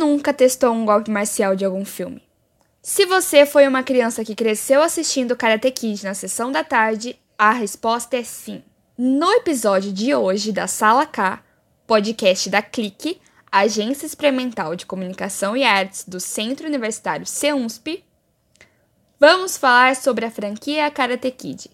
nunca testou um golpe marcial de algum filme? Se você foi uma criança que cresceu assistindo Karate Kid na sessão da tarde, a resposta é sim. No episódio de hoje da Sala K, podcast da Clique, Agência Experimental de Comunicação e Artes do Centro Universitário CEUNSP, vamos falar sobre a franquia Karate Kid,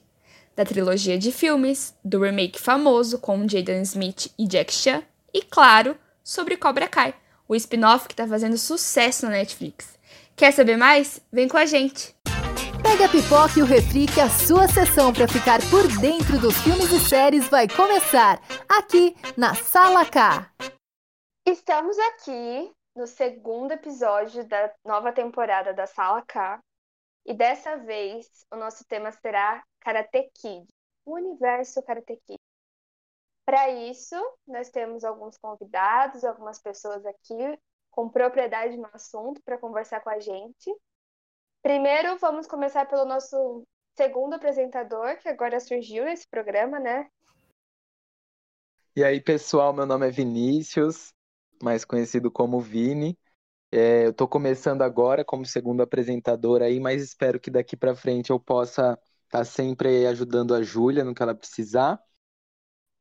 da trilogia de filmes, do remake famoso com Jaden Smith e Jack Chan, e claro, sobre Cobra Kai, o spin-off que está fazendo sucesso na Netflix. Quer saber mais? Vem com a gente! Pega a pipoca e o refri que a sua sessão para ficar por dentro dos filmes e séries vai começar aqui na Sala K. Estamos aqui no segundo episódio da nova temporada da Sala K e dessa vez o nosso tema será Karate Kid, o universo Karate Kid. Para isso, nós temos alguns convidados, algumas pessoas aqui com propriedade no assunto para conversar com a gente. Primeiro, vamos começar pelo nosso segundo apresentador, que agora surgiu nesse programa, né? E aí, pessoal, meu nome é Vinícius, mais conhecido como Vini. É, eu estou começando agora como segundo apresentador aí, mas espero que daqui para frente eu possa estar tá sempre ajudando a Júlia no que ela precisar.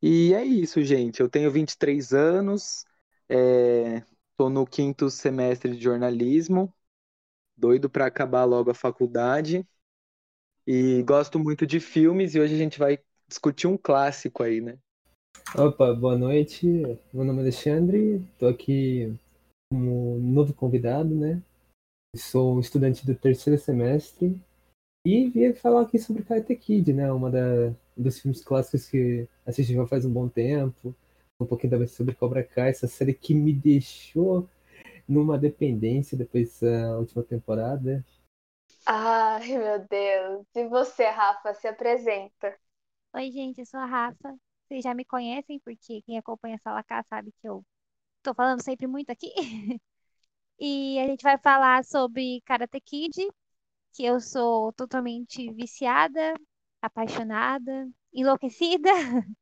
E é isso, gente. Eu tenho 23 anos, estou é, no quinto semestre de jornalismo, doido para acabar logo a faculdade. E gosto muito de filmes e hoje a gente vai discutir um clássico aí, né? Opa, boa noite. Meu nome é Alexandre, estou aqui como novo convidado, né? Sou estudante do terceiro semestre e vim falar aqui sobre Karate Kid, né? Uma da, dos filmes clássicos que assisti já faz um bom tempo. Um pouquinho também sobre Cobra Kai, essa série que me deixou numa dependência depois da última temporada. Ai, meu Deus. E você, Rafa, se apresenta. Oi, gente, eu sou a Rafa. Vocês já me conhecem, porque quem acompanha a Sala K sabe que eu tô falando sempre muito aqui. E a gente vai falar sobre Karate Kid, que eu sou totalmente viciada, apaixonada, enlouquecida.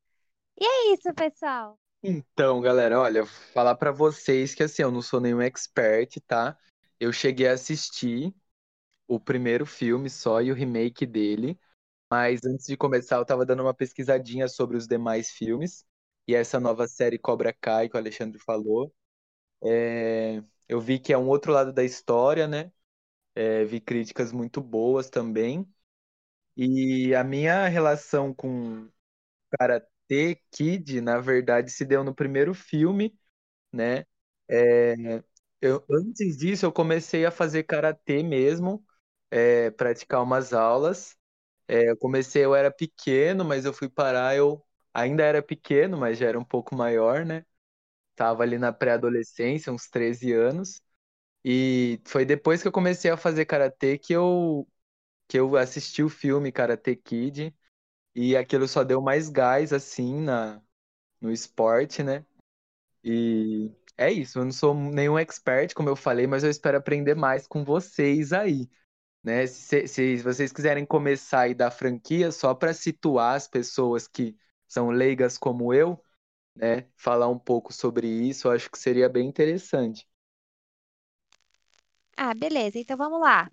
E é isso, pessoal. Então, galera, olha, falar para vocês que assim, eu não sou nenhum expert, tá? Eu cheguei a assistir o primeiro filme só e o remake dele, mas antes de começar eu tava dando uma pesquisadinha sobre os demais filmes e essa nova série Cobra Kai que o Alexandre falou. É... Eu vi que é um outro lado da história, né? É, vi críticas muito boas também. E a minha relação com Karate Kid, na verdade, se deu no primeiro filme, né? É, eu, antes disso, eu comecei a fazer karatê mesmo, é, praticar umas aulas. É, eu comecei, eu era pequeno, mas eu fui parar, eu ainda era pequeno, mas já era um pouco maior, né? Tava ali na pré-adolescência, uns 13 anos. E foi depois que eu comecei a fazer karatê que eu que eu assisti o filme Karate Kid e aquilo só deu mais gás assim na no esporte, né? E é isso, eu não sou nenhum expert, como eu falei, mas eu espero aprender mais com vocês aí, né? Se, se vocês quiserem começar aí da franquia só para situar as pessoas que são leigas como eu, né, falar um pouco sobre isso, eu acho que seria bem interessante. Ah, beleza. Então vamos lá.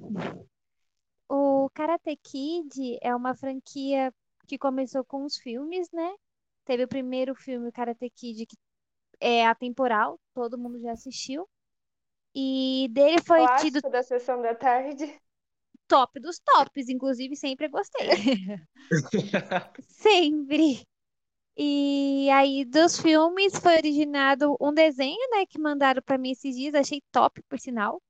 O Karate Kid é uma franquia que começou com os filmes, né? Teve o primeiro filme, o Karate Kid, que é atemporal, todo mundo já assistiu. E dele foi tido Clássico da sessão da tarde. top dos tops, inclusive sempre gostei. Sempre. E aí, dos filmes, foi originado um desenho, né, que mandaram pra mim esses dias, achei top, por sinal.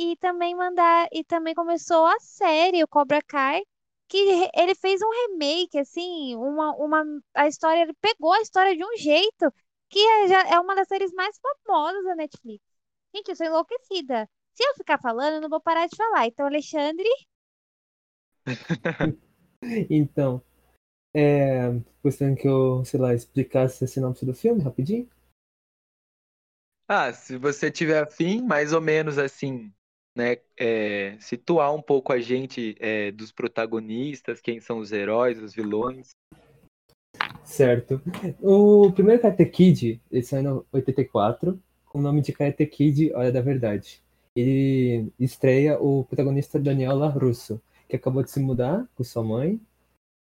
E também mandar, e também começou a série, o Cobra Kai, que ele fez um remake, assim, uma, uma, a história, ele pegou a história de um jeito que é, já, é uma das séries mais famosas da Netflix. Gente, eu sou enlouquecida. Se eu ficar falando, eu não vou parar de falar. Então, Alexandre, Então, é, gostaria que eu, sei lá, explicasse a sinopse do filme rapidinho? Ah, se você tiver afim, mais ou menos assim, né, é, situar um pouco a gente é, dos protagonistas, quem são os heróis, os vilões. Certo. O primeiro Karate Kid, ele saiu em 84, com o nome de Karate Kid, Hora da Verdade. Ele estreia o protagonista Daniel LaRusso, que acabou de se mudar com sua mãe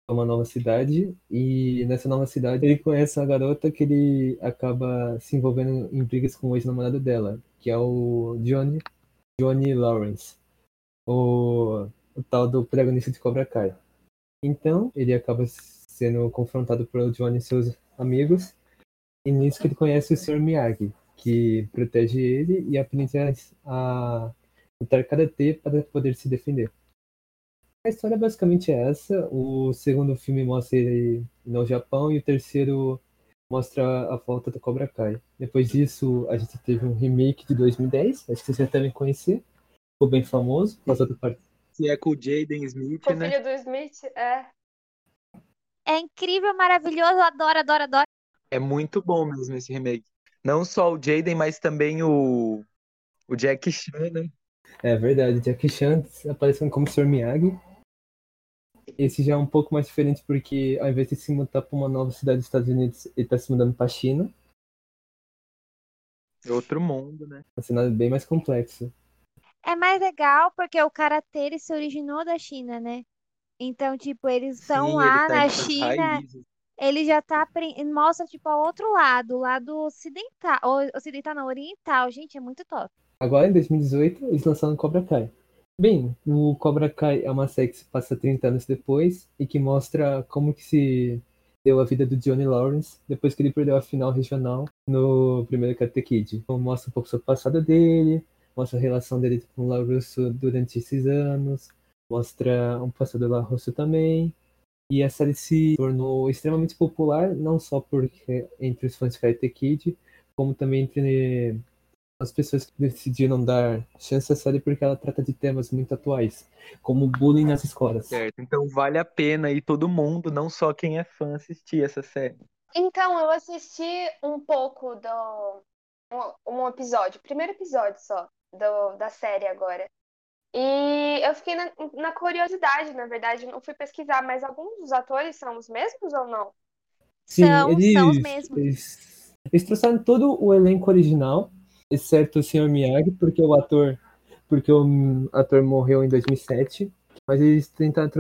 para uma nova cidade, e nessa nova cidade ele conhece uma garota que ele acaba se envolvendo em brigas com o ex-namorado dela, que é o Johnny, Johnny Lawrence, o, o tal do protagonista de Cobra Kai. Então, ele acaba sendo confrontado por Johnny e seus amigos, e nisso que ele conhece o Sr. Miyagi, que protege ele e aprende a, a lutar karatê para poder se defender. A história basicamente é essa. O segundo filme mostra ele no Japão e o terceiro mostra a volta do Cobra Kai. Depois disso, a gente teve um remake de 2010, acho que vocês já devem conhecer. Ficou bem famoso, por causa parte. Que é com o Jaden Smith, O né? filho do Smith, é. É incrível, maravilhoso, adoro, adoro, adoro. É muito bom mesmo esse remake. Não só o Jaden, mas também o, o Jack Chan, né? É verdade, Jackie Chan aparecendo como Sr. Miyagi. Esse já é um pouco mais diferente porque ao invés de se mudar para uma nova cidade dos Estados Unidos, ele está se mudando para a China. É outro mundo, né? Um cenário bem mais complexo. É mais legal porque o karatê ele se originou da China, né? Então, tipo, eles estão lá ele tá na China, raízes. ele já tá mostra tipo o outro lado, o lado ocidental, o- ocidental não, oriental. Gente, é muito top. Agora, em 2018, eles lançaram Cobra Kai. Bem, o Cobra Kai é uma série que se passa 30 anos depois e que mostra como que se deu a vida do Johnny Lawrence depois que ele perdeu a final regional no primeiro Karate Kid. Então, mostra um pouco sobre o passado dele, mostra a relação dele com o LaRusso durante esses anos, mostra um passado do LaRusso também. E a série se tornou extremamente popular, não só porque entre os fãs de Karate Kid, como também entre as pessoas que decidiram dar chance à série porque ela trata de temas muito atuais, como bullying nas escolas. Certo. Então vale a pena aí todo mundo, não só quem é fã, assistir essa série. Então, eu assisti um pouco do. Um, um episódio, primeiro episódio só, do, da série agora. E eu fiquei na, na curiosidade, na verdade, não fui pesquisar, mas alguns dos atores são os mesmos ou não? Sim, São, eles, são os mesmos. Eles, eles trouxeram todo o elenco original, exceto o Sr. Miyagi, porque o ator, porque o ator morreu em 2007, mas eles tentaram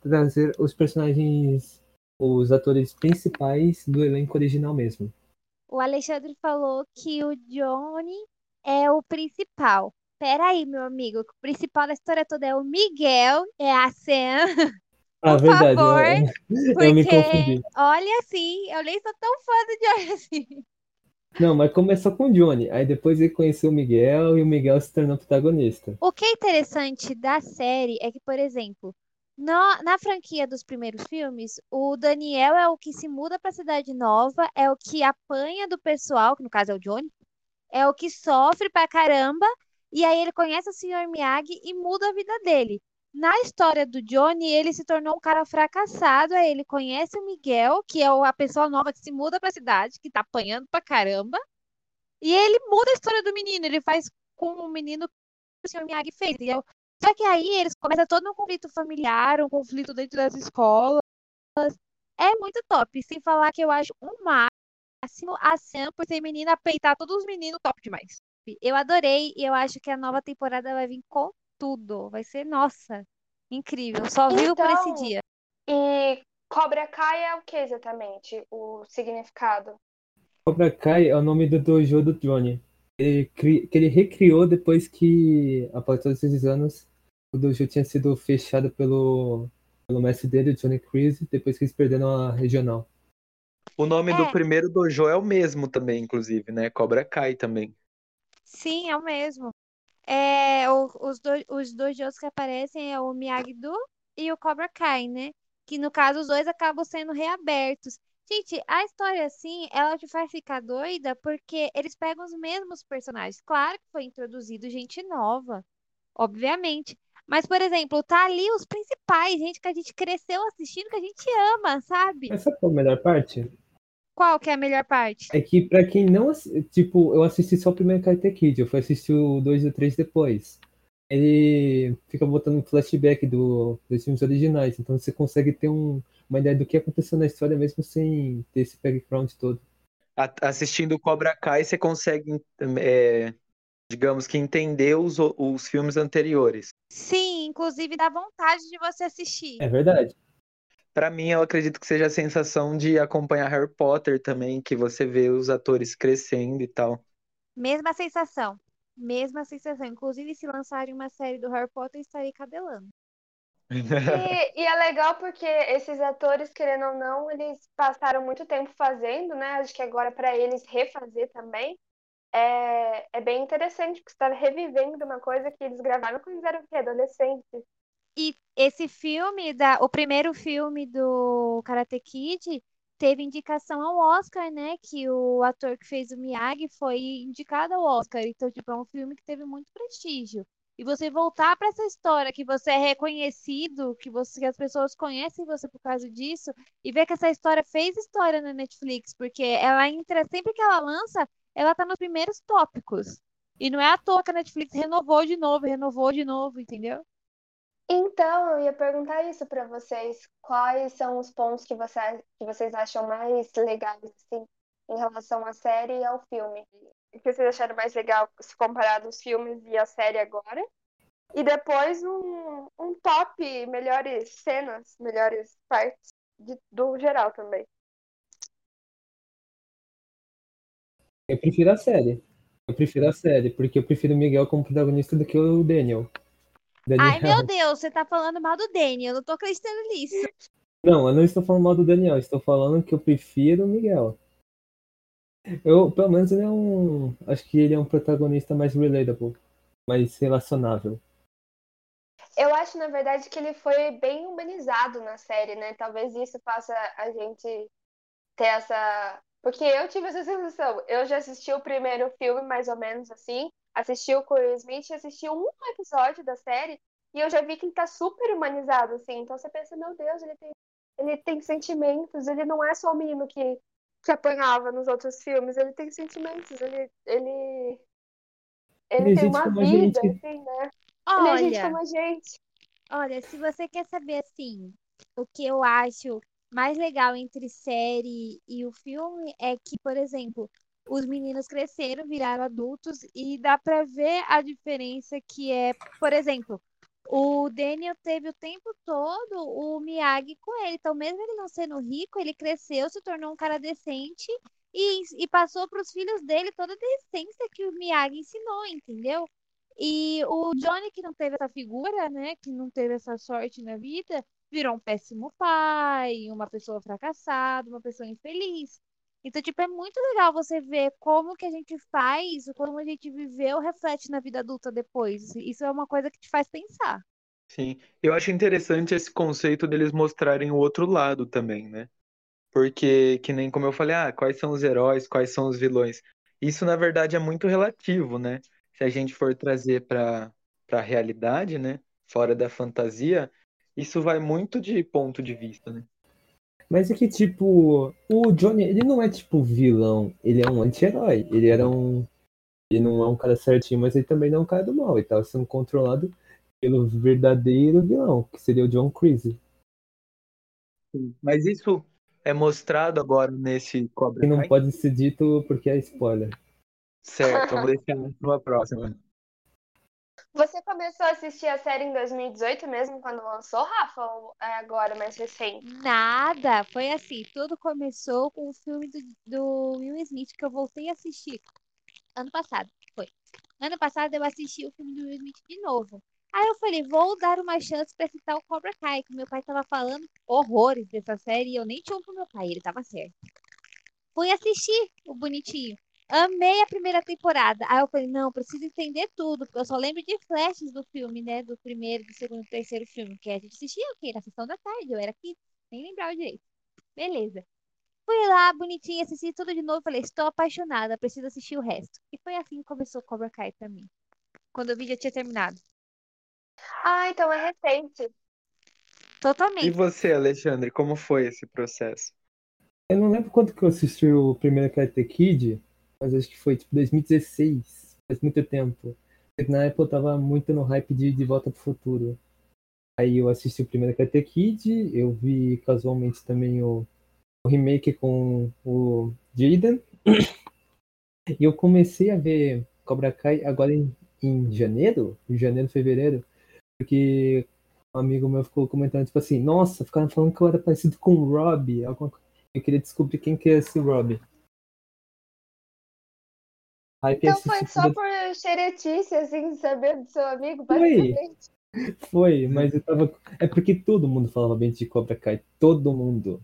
trazer os personagens, os atores principais do elenco original mesmo. O Alexandre falou que o Johnny é o principal. Peraí, meu amigo, o principal da história toda é o Miguel, é a Sam, Ah, Por verdade, favor, eu, eu me porque, confundi. olha assim, eu nem sou tão fã do Johnny assim. Não, mas começou com o Johnny, aí depois ele conheceu o Miguel e o Miguel se tornou protagonista. O que é interessante da série é que, por exemplo, no- na franquia dos primeiros filmes, o Daniel é o que se muda para a cidade nova, é o que apanha do pessoal, que no caso é o Johnny, é o que sofre pra caramba, e aí ele conhece o Sr. Miyagi e muda a vida dele. Na história do Johnny, ele se tornou um cara fracassado, aí ele conhece o Miguel, que é a pessoa nova que se muda pra cidade, que tá apanhando pra caramba, e ele muda a história do menino, ele faz com o menino que o Sr. Miyagi fez. E eu- Só que aí eles começam todo um conflito familiar, um conflito dentro das escolas. É muito top. Sem falar que eu acho um máximo a Sam, por ser menina, peitar todos os meninos top demais. Eu adorei e eu acho que a nova temporada vai vir com tudo. Vai ser, nossa, incrível. Só vivo por esse Então, dia. E Cobra Kai é o que exatamente? O significado? Cobra Kai é o nome do dojo do Johnny. Ele cri- que ele recriou depois que, após todos esses anos, o dojo tinha sido fechado pelo, pelo mestre dele, o Johnny Crise, depois que eles perderam a regional. O nome do É. primeiro dojo é o mesmo também, inclusive, né? Cobra Kai também. Sim, é o mesmo. É, o- os, do, os dojos que aparecem é o Miyagi-Do e o Cobra Kai, né? Que no caso os dois acabam sendo reabertos. Gente, a história assim, ela te faz ficar doida porque eles pegam os mesmos personagens. Claro que foi introduzido gente nova, obviamente. Mas, por exemplo, tá ali os principais, gente que a gente cresceu assistindo, que a gente ama, sabe? Sabe qual é a melhor parte? Qual que é a melhor parte? É que pra quem não, tipo, eu assisti só o primeiro Karate Kid, eu fui assistir o 2 e o 3 depois. Ele fica botando um flashback do, dos filmes originais, então você consegue ter um- uma ideia do que aconteceu na história mesmo sem ter esse background todo. a- assistindo Cobra Kai, você consegue, é, digamos que, entender os, os filmes anteriores. Sim, inclusive dá vontade de você assistir. É verdade. Pra mim, eu acredito que seja a sensação de acompanhar Harry Potter também, que você vê os atores crescendo e tal. Mesma sensação. Mesma sensação. Inclusive, se lançarem uma série do Harry Potter, estarei cabelando. E, e é legal porque esses atores, querendo ou não, eles passaram muito tempo fazendo, né? Acho que agora para eles refazer também é, é bem interessante, porque você está revivendo uma coisa que eles gravaram quando eles eram o quê? adolescentes. E esse filme, da, o primeiro filme do Karate Kid, teve indicação ao Oscar, né? Que o ator que fez o Miyagi foi indicado ao Oscar. Então, tipo, é um filme que teve muito prestígio. E você voltar para essa história que você é reconhecido, que você que as pessoas conhecem você por causa disso, e ver que essa história fez história na Netflix, porque ela entra, sempre que ela lança, ela tá nos primeiros tópicos. E não é à toa que a Netflix renovou de novo, renovou de novo, entendeu? Então, eu ia perguntar isso para vocês. Quais são os pontos que, você, que vocês acham mais legais, assim, em relação à série e ao filme? O que vocês acharam mais legal se comparado os filmes e a série agora? E depois um, um top, melhores cenas, melhores partes de- do geral também. Eu prefiro a série. Eu prefiro a série, porque eu prefiro o Miguel como protagonista do que o Daniel. Ai, Daniel. meu Deus, você tá falando mal do Danny, eu não tô acreditando nisso. Não, eu não estou falando mal do Daniel, estou falando que eu prefiro o Miguel. Eu, pelo menos, ele é um. Acho que ele é um protagonista mais relatable, mais relacionável. Eu acho, na verdade, que ele foi bem humanizado na série, né? Talvez isso faça a gente ter essa. Porque eu tive essa sensação. Eu já assisti o primeiro filme, mais ou menos assim. Assisti o Will Smith, assisti um episódio da série e eu já vi que ele tá super humanizado, assim. Então você pensa, meu Deus, ele tem, ele tem sentimentos, ele não é só o menino que, que apanhava nos outros filmes, ele tem sentimentos, ele, ele, ele Ele é tem gente uma vida, gente. assim, né? Ele é gente Olha, como a gente. olha, se você quer saber assim, o que eu acho mais legal entre série e o filme é que, por exemplo, os meninos cresceram, viraram adultos e dá pra ver a diferença que é, por exemplo, o Daniel teve o tempo todo o Miyagi com ele. Então, mesmo ele não sendo rico, ele cresceu, se tornou um cara decente e, e passou para os filhos dele toda a decência que o Miyagi ensinou, entendeu? E o Johnny, que não teve essa figura, né, que não teve essa sorte na vida, virou um péssimo pai, uma pessoa fracassada, uma pessoa infeliz. Então, tipo, é muito legal você ver como que a gente faz, como a gente viveu, reflete na vida adulta depois. Isso é uma coisa que te faz pensar. Sim, eu acho interessante esse conceito deles mostrarem o outro lado também, né? Porque, que nem como eu falei, ah, quais são os heróis, quais são os vilões? Isso, na verdade, é muito relativo, né? Se a gente for trazer para a realidade, né? Fora da fantasia, isso vai muito de ponto de vista, né? Mas é que, tipo, o Johnny, ele não é tipo vilão, ele é um anti-herói. Ele era um. Ele não é um cara certinho, mas ele também não é um cara do mal. Ele tava sendo controlado pelo verdadeiro vilão, que seria o John Creasy. Mas isso é mostrado agora nesse Cobra Que não Kai? pode ser dito porque é spoiler. Certo, vamos deixar para uma próxima. Você começou a assistir a série em 2018 mesmo, quando lançou, Rafa? Ou é agora, mais recente? Nada, foi assim, tudo começou com o filme do, do Will Smith que eu voltei a assistir ano passado, foi. Ano passado eu assisti o filme do Will Smith de novo. Aí eu falei, vou dar uma chance pra citar o Cobra Kai, que meu pai tava falando horrores dessa série e eu nem tinha um pro meu pai, ele tava certo. Fui assistir o bonitinho. Amei a primeira temporada. Aí eu falei, não, preciso entender tudo, porque eu só lembro de flashes do filme, né? Do primeiro, do segundo, do terceiro filme, que a gente assistia o quê? Na sessão da tarde, eu era aqui, nem lembrava direito. Beleza. Fui lá, bonitinha, assisti tudo de novo, falei, estou apaixonada, preciso assistir o resto. E foi assim que começou Cobra Kai pra mim. Quando eu vi, já tinha terminado. Ah, então é recente. E Totalmente. você, Alexandre, como foi esse processo? Eu não lembro quando que eu assisti o primeiro Karate Kid, mas acho que foi tipo 2016, faz muito tempo. Na época eu tava muito no hype de De Volta pro Futuro. Aí eu assisti o primeiro Karate Kid, eu vi casualmente também o, o remake com o Jaden, E eu comecei a ver Cobra Kai agora em, em janeiro, em janeiro, fevereiro, porque um amigo meu ficou comentando, tipo assim, nossa, ficaram falando que eu era parecido com o Rob. Eu queria descobrir quem que é esse Rob. Hype Então foi só tudo- por xeretice, assim, saber do seu amigo, Foi. basicamente. Foi, mas eu tava. É porque todo mundo falava bem de Cobra Kai. Todo mundo.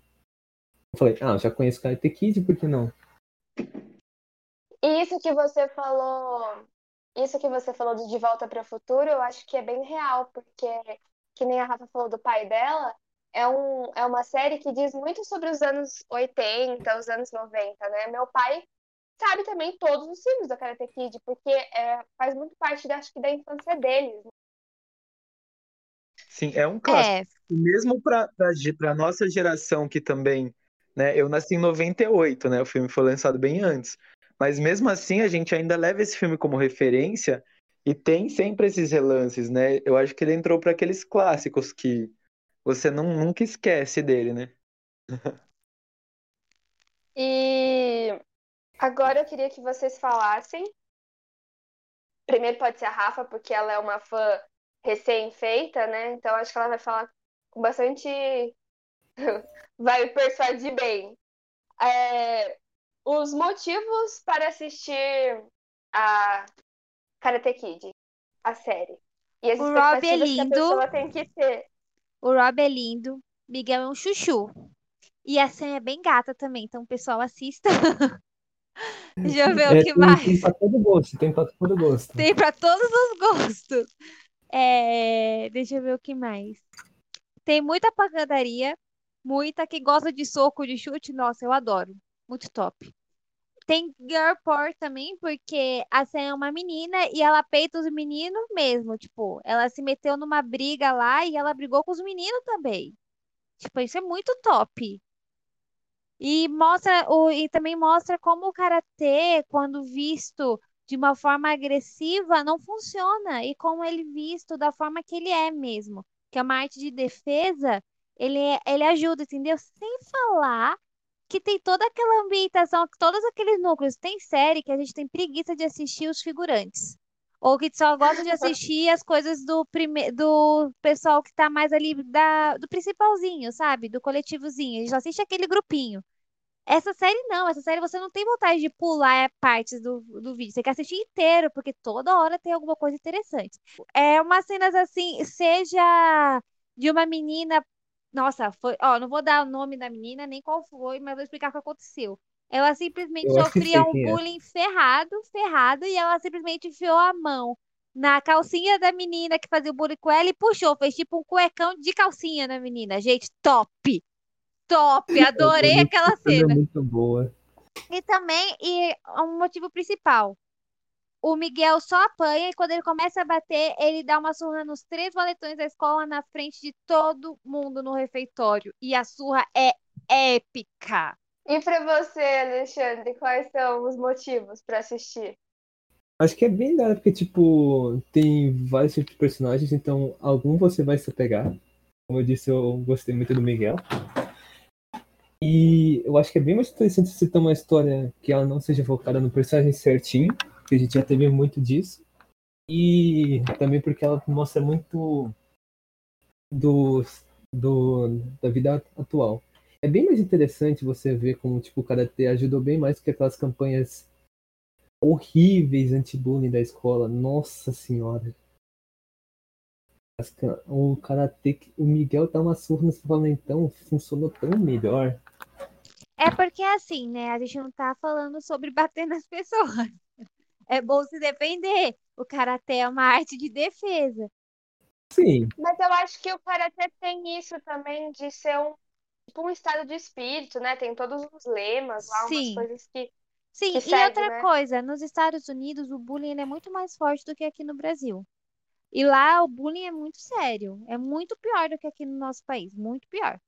Eu falei, ah, já conheço Karate Kid, por que não? E isso que você falou, isso que você falou do De Volta para o Futuro, eu acho que é bem real, porque, que nem a Rafa falou do pai dela, é, um, é uma série que diz muito sobre os anos 80, os anos 90, né? Meu pai sabe também todos os filmes do Karate Kid, porque é, faz muito parte, da, acho que, da infância deles. né? Sim, é um clássico. É, mesmo para a nossa geração que também, né? Eu nasci em 98, né? O filme foi lançado bem antes. Mas mesmo assim, a gente ainda leva esse filme como referência e tem sempre esses relances, né? Eu acho que ele entrou para aqueles clássicos que você não, nunca esquece dele, né? E agora eu queria que vocês falassem. Primeiro pode ser a Rafa, porque ela é uma fã recém-feita, né? Então acho que ela vai falar com bastante. vai persuadir bem. É, Os motivos para assistir a Karate Kid, a série. E as O Rob é expectativas que a lindo. pessoa tem que ter. o Rob é lindo, Miguel é um chuchu. E a Sam é bem gata também, então pessoal assista. Deixa eu ver o É, que tem, mais. tem pra todo gosto, tem pra todo gosto. Tem pra todos os gostos. É, deixa eu ver o que mais. Tem muita pancadaria, muita que gosta de soco, de chute. Nossa, eu adoro. Muito top. Tem girl power também, porque a Sam é uma menina e ela peita os meninos mesmo. Tipo, ela se meteu numa briga lá e ela brigou com os meninos também. Tipo, isso é muito top. E mostra o, e também mostra como o karatê, quando visto de uma forma agressiva, não funciona. E como ele visto da forma que ele é mesmo, que é uma arte de defesa, ele, é- ele ajuda, entendeu? Sem falar que tem toda aquela ambientação, todos aqueles núcleos. Tem série que a gente tem preguiça de assistir os figurantes. Ou que só gosta de assistir as coisas do, prime... do pessoal que tá mais ali da... do principalzinho, sabe? Do coletivozinho. Eles só assiste aquele grupinho. Essa série não, essa série você não tem vontade de pular partes do, do vídeo. Você quer assistir inteiro, porque toda hora tem alguma coisa interessante. É umas cenas assim, seja de uma menina. Nossa, foi. Ó, não vou dar o nome da menina, nem qual foi, mas vou explicar o que aconteceu. Ela simplesmente Eu sofria um é. bullying ferrado, ferrado, e ela simplesmente enfiou a mão na calcinha da menina que fazia o bullying com ela e puxou, fez tipo um cuecão de calcinha na menina. Gente, top! Top! Adorei Essa aquela cena é cena. muito boa. E também, e um motivo principal. O Miguel só apanha e quando ele começa a bater, ele dá uma surra nos três valetões da escola na frente de todo mundo no refeitório. E a surra é épica. E pra você, Alexandre, quais são os motivos pra assistir? Acho que é bem hora, porque, tipo, tem vários tipos de personagens, então algum você vai se apegar. Como eu disse, eu gostei muito do Miguel. E eu acho que é bem mais interessante você ter uma história que ela não seja focada no personagem certinho, que a gente já teve muito disso. E também porque ela mostra muito do, do, da vida atual. É bem mais interessante você ver como tipo, o Karatê ajudou bem mais do que aquelas campanhas horríveis anti-bullying da escola. Nossa senhora. O Karatê, o Miguel dá uma surra nesse valentão, funcionou tão melhor. É porque assim, né? A gente não tá falando sobre bater nas pessoas. É bom se defender. O karatê é uma arte de defesa. Sim, Mas eu acho que o karatê tem isso também de ser um, tipo um estado de espírito, né? Tem todos os lemas lá, umas Sim. coisas que. Sim, Que e segue, outra né? coisa, nos Estados Unidos o bullying é muito mais forte do que aqui no Brasil. E lá o bullying é muito sério, é muito pior do que aqui no nosso país, muito pior.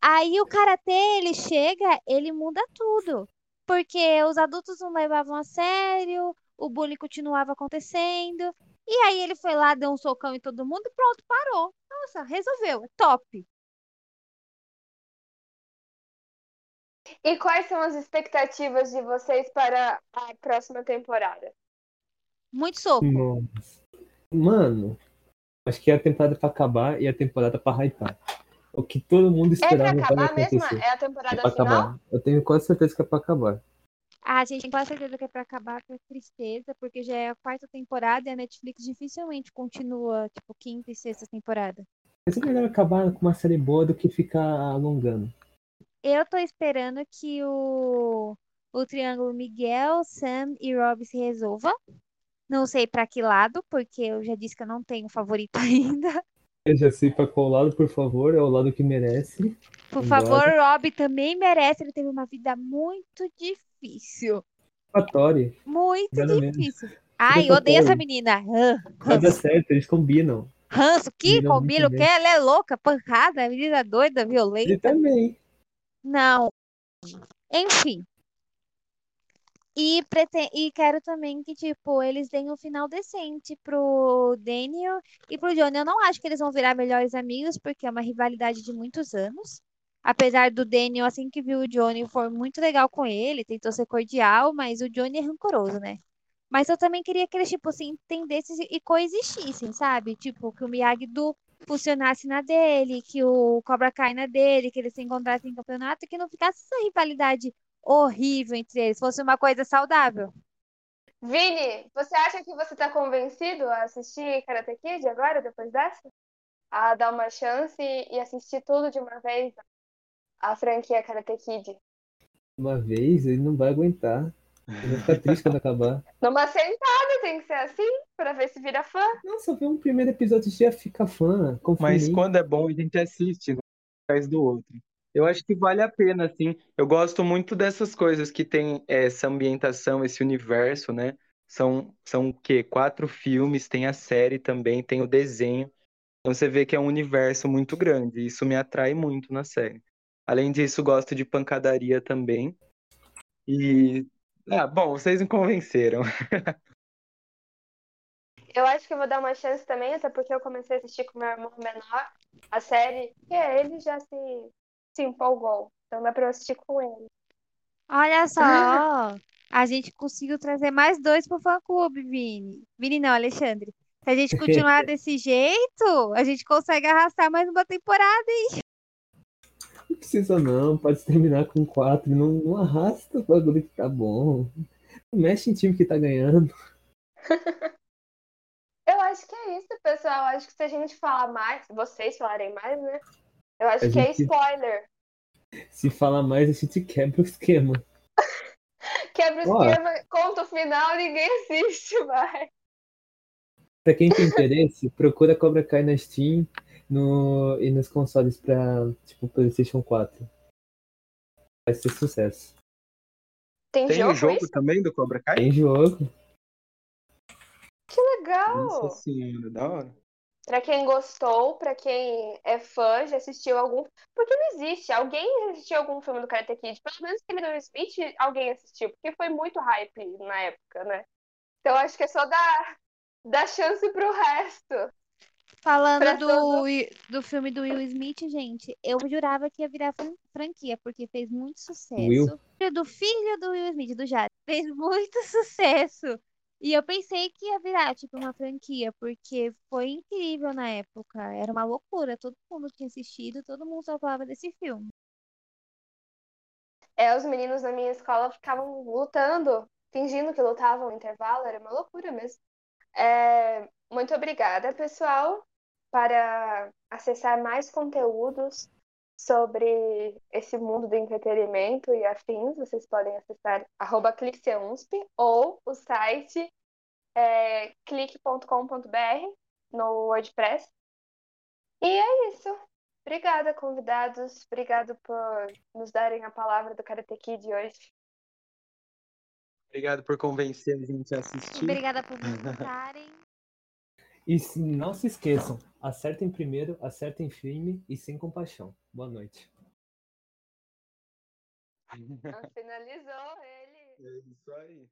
Aí o karatê, ele chega, ele muda tudo, porque os adultos não levavam a sério, o bullying continuava acontecendo, e aí ele foi lá, deu um socão em todo mundo e pronto, parou. Nossa, resolveu, é top. E quais são as expectativas de vocês para a próxima temporada? Muito soco. Nossa. Mano, acho que é a temporada pra acabar e a temporada pra hypar. O que todo mundo É pra esperava acabar mesmo? É a É temporada pra final? acabar. Eu tenho quase certeza que é pra acabar. Ah, gente, tem quase certeza que é pra acabar com tristeza, porque já é a quarta temporada e a Netflix dificilmente continua, tipo, quinta e sexta temporada. Mas é melhor acabar com uma série boa do que ficar alongando. Eu tô esperando que o, o triângulo Miguel, Sam e Rob se resolva. Não sei pra que lado, porque eu já disse que eu não tenho favorito ainda. Eu já sei pra qual lado, por favor, é o lado que merece. Por Vambora. favor, Rob também merece. Ele teve uma vida muito difícil. Satisfatório. Muito menos. difícil. Ai, pra odeio essa menina. Vai dar certo, eles combinam. Ranço, que combina o quê? Ela é louca, pancada, menina doida, Ele violenta. também. Não. Enfim. E, preten- e quero também que, tipo, eles deem um final decente pro Daniel e pro Johnny. Eu não acho que eles vão virar melhores amigos, porque é uma rivalidade de muitos anos. Apesar do Daniel, assim que viu o Johnny, foi muito legal com ele, tentou ser cordial, mas o Johnny é rancoroso, né? Mas eu também queria que eles, tipo, se entendessem e coexistissem, sabe? Tipo, que o Miyagi-Do funcionasse na dele, que o Cobra Kai na dele, que eles se encontrassem em campeonato e que não ficasse essa rivalidade horrível entre eles, fosse uma coisa saudável. Vini, você acha que você tá convencido a assistir Karate Kid agora, depois dessa? A dar uma chance e assistir tudo de uma vez? A franquia Karate Kid. Uma vez ele não vai aguentar. Ele vai ficar triste quando acabar. Numa sentada tem que ser assim, pra ver se vira fã. Não, só ver um primeiro episódio e já fica fã. Confia Mas quando é bom, a gente assiste, né? Atrás do outro. Eu acho que vale a pena, assim. Eu gosto muito dessas coisas que tem essa ambientação, esse universo, né? São, são o quê? Quatro filmes, tem a série também, tem o desenho. Então você vê que é um universo muito grande. e Isso me atrai muito na série. Além disso, gosto de pancadaria também. E. Ah, bom, vocês me convenceram. Eu acho que eu vou dar uma chance também, até porque eu comecei a assistir com meu irmão menor a série, e ele já se, se empolgou. Então dá pra eu assistir com ele. Olha só, a gente conseguiu trazer mais dois pro fã-clube, Vini. Vini não, Alexandre. Se a gente continuar desse jeito, a gente consegue arrastar mais uma temporada. Não precisa não, pode terminar com quatro. Não, não arrasta o bagulho que tá bom. Não mexe em time que tá ganhando. Eu acho que é isso, pessoal. Eu acho que se a gente falar mais, vocês falarem mais, né? Eu acho A que é gente- spoiler. Se falar mais, a gente quebra o esquema. Quebra o Ó. esquema, conta o final, ninguém assiste, vai. Pra quem tem interesse, procura Cobra Kai na Steam no, e nos consoles pra, tipo, PlayStation 4. Vai ser sucesso. Tem, Tem jogo, jogo também do Cobra Kai? Tem jogo. Que legal! Nossa senhora, da hora. Pra quem gostou, pra quem é fã, já assistiu algum. Porque não existe. Alguém já assistiu algum filme do Karate Kid? Pelo menos aquele do Will Smith, alguém assistiu. Porque foi muito hype na época, né? Então acho que é só dar, dar chance pro resto. Falando do, do filme do Will Smith, gente, eu jurava que ia virar fran- franquia, porque fez muito sucesso. Will? Filho Do filho do Will Smith, do Jared, fez muito sucesso. E eu pensei que ia virar, tipo, uma franquia, porque foi incrível na época. Era uma loucura. Todo mundo tinha assistido, todo mundo só falava desse filme. É, os meninos na minha escola ficavam lutando, fingindo que lutavam no intervalo, era uma loucura mesmo. É, muito obrigada, pessoal, para acessar mais conteúdos sobre esse mundo do entretenimento e afins. Vocês podem acessar arroba cliqueunsp ou o site é, clique.com.br no WordPress. E é isso. Obrigada, convidados. Obrigado por nos darem a palavra do Karate Kid hoje. Obrigado por convencer a gente a assistir. Obrigada por escutarem. E não se esqueçam, acertem primeiro, acertem firme e sem compaixão. Boa noite. Finalizou ele. É isso aí.